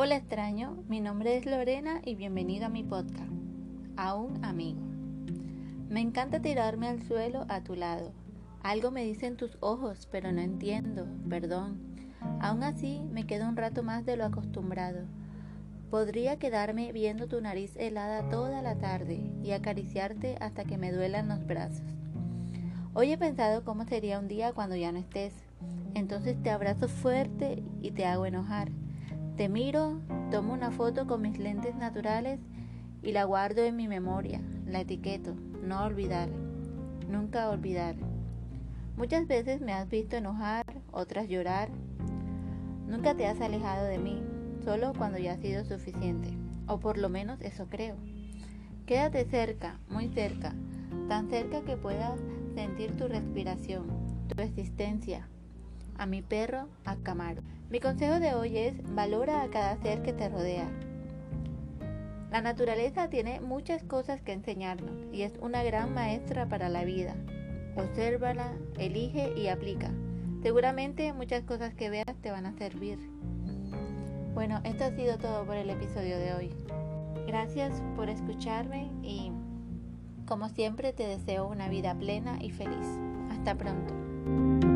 Hola extraño, mi nombre es Lorena y bienvenido a mi podcast, a un amigo. Me encanta tirarme al suelo a tu lado. Algo me dicen tus ojos, pero no entiendo, perdón. Aún así, me quedo un rato más de lo acostumbrado. Podría quedarme viendo tu nariz helada toda la tarde y acariciarte hasta que me duelan los brazos. Hoy he pensado cómo sería un día cuando ya no estés. Entonces te abrazo fuerte y te hago enojar. Te miro, tomo una foto con mis lentes naturales y la guardo en mi memoria, la etiqueto, no olvidar, nunca olvidar. Muchas veces me has visto enojar, otras llorar. Nunca te has alejado de mí, solo cuando ya ha sido suficiente, o por lo menos eso creo. Quédate cerca, muy cerca, tan cerca que puedas sentir tu respiración, tu existencia. A mi perro, a Camaro. Mi consejo de hoy es valora a cada ser que te rodea. La naturaleza tiene muchas cosas que enseñarnos y es una gran maestra para la vida. Obsérvala, elige y aplica. Seguramente muchas cosas que veas te van a servir. Bueno, esto ha sido todo por el episodio de hoy. Gracias por escucharme y como siempre te deseo una vida plena y feliz. Hasta pronto.